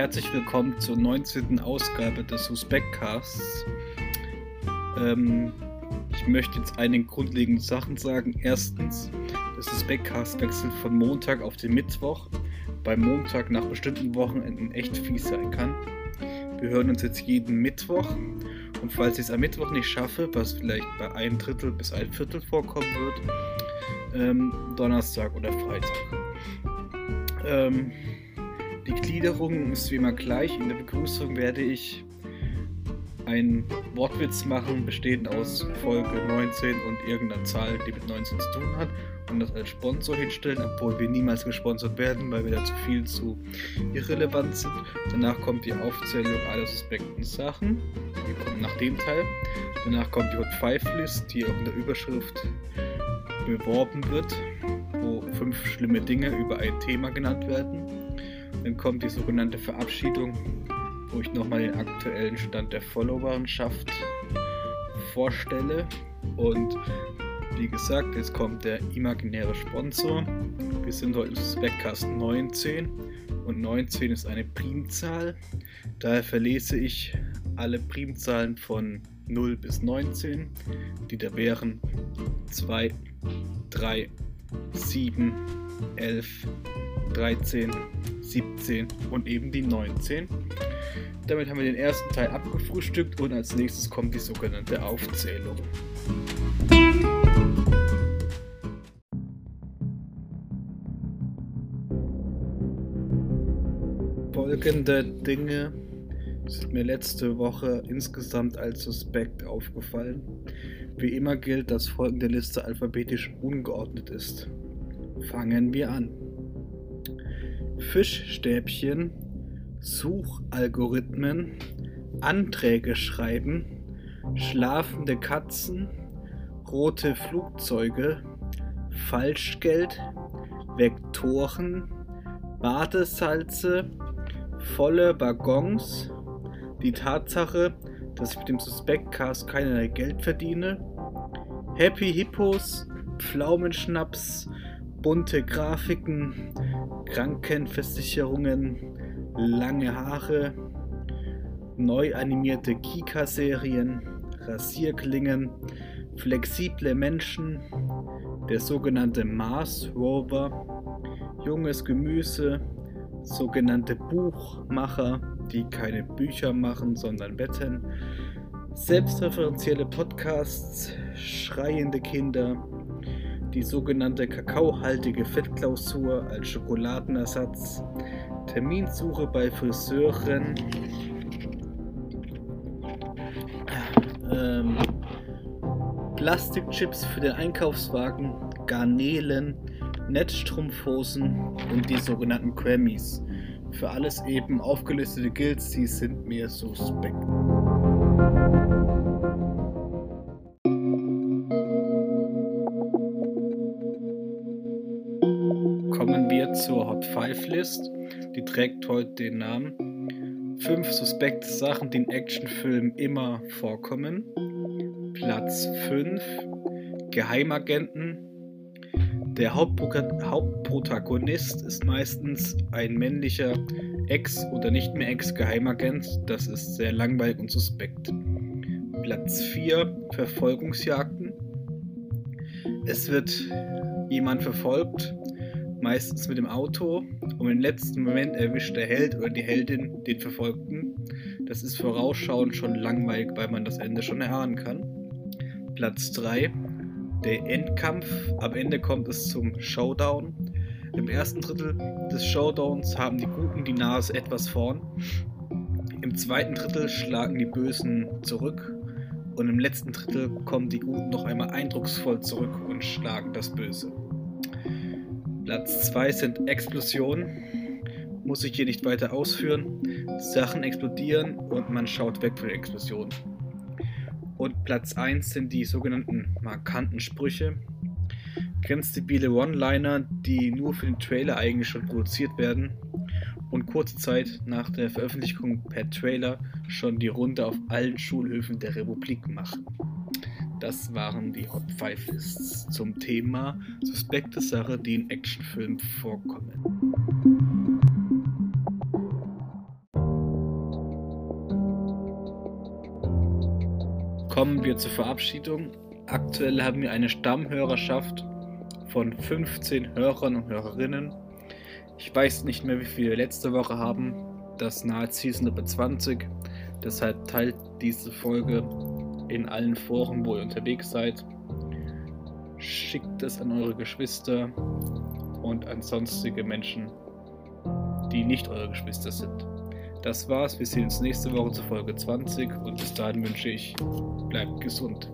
Herzlich willkommen zur 19. Ausgabe des Suspectcasts. Ähm, ich möchte jetzt einige grundlegende Sachen sagen. Erstens, der Suspectcast wechselt von Montag auf den Mittwoch, weil Montag nach bestimmten Wochenenden echt fies sein kann. Wir hören uns jetzt jeden Mittwoch und falls ich es am Mittwoch nicht schaffe, was vielleicht bei ein Drittel bis ein Viertel vorkommen wird, ähm, Donnerstag oder Freitag. Ähm, die Gliederung ist wie immer gleich. In der Begrüßung werde ich einen Wortwitz machen, bestehend aus Folge 19 und irgendeiner Zahl, die mit 19 zu tun hat, und das als Sponsor hinstellen, obwohl wir niemals gesponsert werden, weil wir da zu viel zu irrelevant sind. Danach kommt die Aufzählung aller suspekten Sachen, die kommt nach dem Teil. Danach kommt die Hot 5 List, die auch in der Überschrift beworben wird, wo fünf schlimme Dinge über ein Thema genannt werden. Dann kommt die sogenannte Verabschiedung, wo ich nochmal den aktuellen Stand der Followerschaft vorstelle. Und wie gesagt, jetzt kommt der imaginäre Sponsor. Wir sind heute im Speckcast 19 und 19 ist eine Primzahl. Daher verlese ich alle Primzahlen von 0 bis 19, die da wären 2, 3, 7, 11, 13, 17 und eben die 19. Damit haben wir den ersten Teil abgefrühstückt und als nächstes kommt die sogenannte Aufzählung. Folgende Dinge sind mir letzte Woche insgesamt als suspekt aufgefallen. Wie immer gilt, dass folgende Liste alphabetisch ungeordnet ist. Fangen wir an. Fischstäbchen, Suchalgorithmen, Anträge schreiben, schlafende Katzen, rote Flugzeuge, Falschgeld, Vektoren, Badesalze, volle Waggons, die Tatsache, dass ich mit dem Suspektcast keinerlei Geld verdiene, Happy Hippos, Pflaumenschnaps, bunte Grafiken, Krankenversicherungen, lange Haare, neu animierte Kika-Serien, Rasierklingen, flexible Menschen, der sogenannte Mars Rover, junges Gemüse, sogenannte Buchmacher, die keine Bücher machen, sondern Wetten, selbstreferenzielle Podcasts, schreiende Kinder, die sogenannte kakaohaltige Fettklausur als Schokoladenersatz, Terminsuche bei Friseuren, ähm, Plastikchips für den Einkaufswagen, Garnelen, Netzstrumpfhosen und die sogenannten Grammys. Für alles eben aufgelistete Guilds, die sind mir suspekt. Zur Hot 5 List. Die trägt heute den Namen. Fünf suspekte Sachen, die in Actionfilmen immer vorkommen. Platz 5. Geheimagenten. Der Hauptprotagonist ist meistens ein männlicher Ex- oder nicht mehr Ex-Geheimagent. Das ist sehr langweilig und suspekt. Platz 4. Verfolgungsjagden. Es wird jemand verfolgt, meistens mit dem Auto, und im letzten Moment erwischt der Held oder die Heldin den Verfolgten. Das ist vorausschauend schon langweilig, weil man das Ende schon erahnen kann. Platz 3. Der Endkampf. Am Ende kommt es zum Showdown. Im ersten Drittel des Showdowns haben die Guten die Nase etwas vorn. Im zweiten Drittel schlagen die Bösen zurück. Und im letzten Drittel kommen die Guten noch einmal eindrucksvoll zurück und schlagen das Böse. Platz 2 sind Explosionen. Muss ich hier nicht weiter ausführen. Sachen explodieren und man schaut weg von der Explosion. Und Platz 1 sind die sogenannten markanten Sprüche. Grenzstabile One-Liner, die nur für den Trailer eigentlich schon produziert werden und kurze Zeit nach der Veröffentlichung per Trailer schon die Runde auf allen Schulhöfen der Republik machen. Das waren die Hot Five Lists zum Thema suspekte Sache, die in Actionfilmen vorkommen. Kommen wir zur Verabschiedung. Aktuell haben wir eine Stammhörerschaft von 15 Hörern und Hörerinnen. Ich weiß nicht mehr, wie viele wir letzte Woche haben. Das nahe Season über 20. Deshalb teilt diese Folge in allen Foren, wo ihr unterwegs seid. Schickt es an eure Geschwister und an sonstige Menschen, die nicht eure Geschwister sind. Das war's. Wir sehen uns nächste Woche zur Folge 20 und bis dahin wünsche ich, bleibt gesund.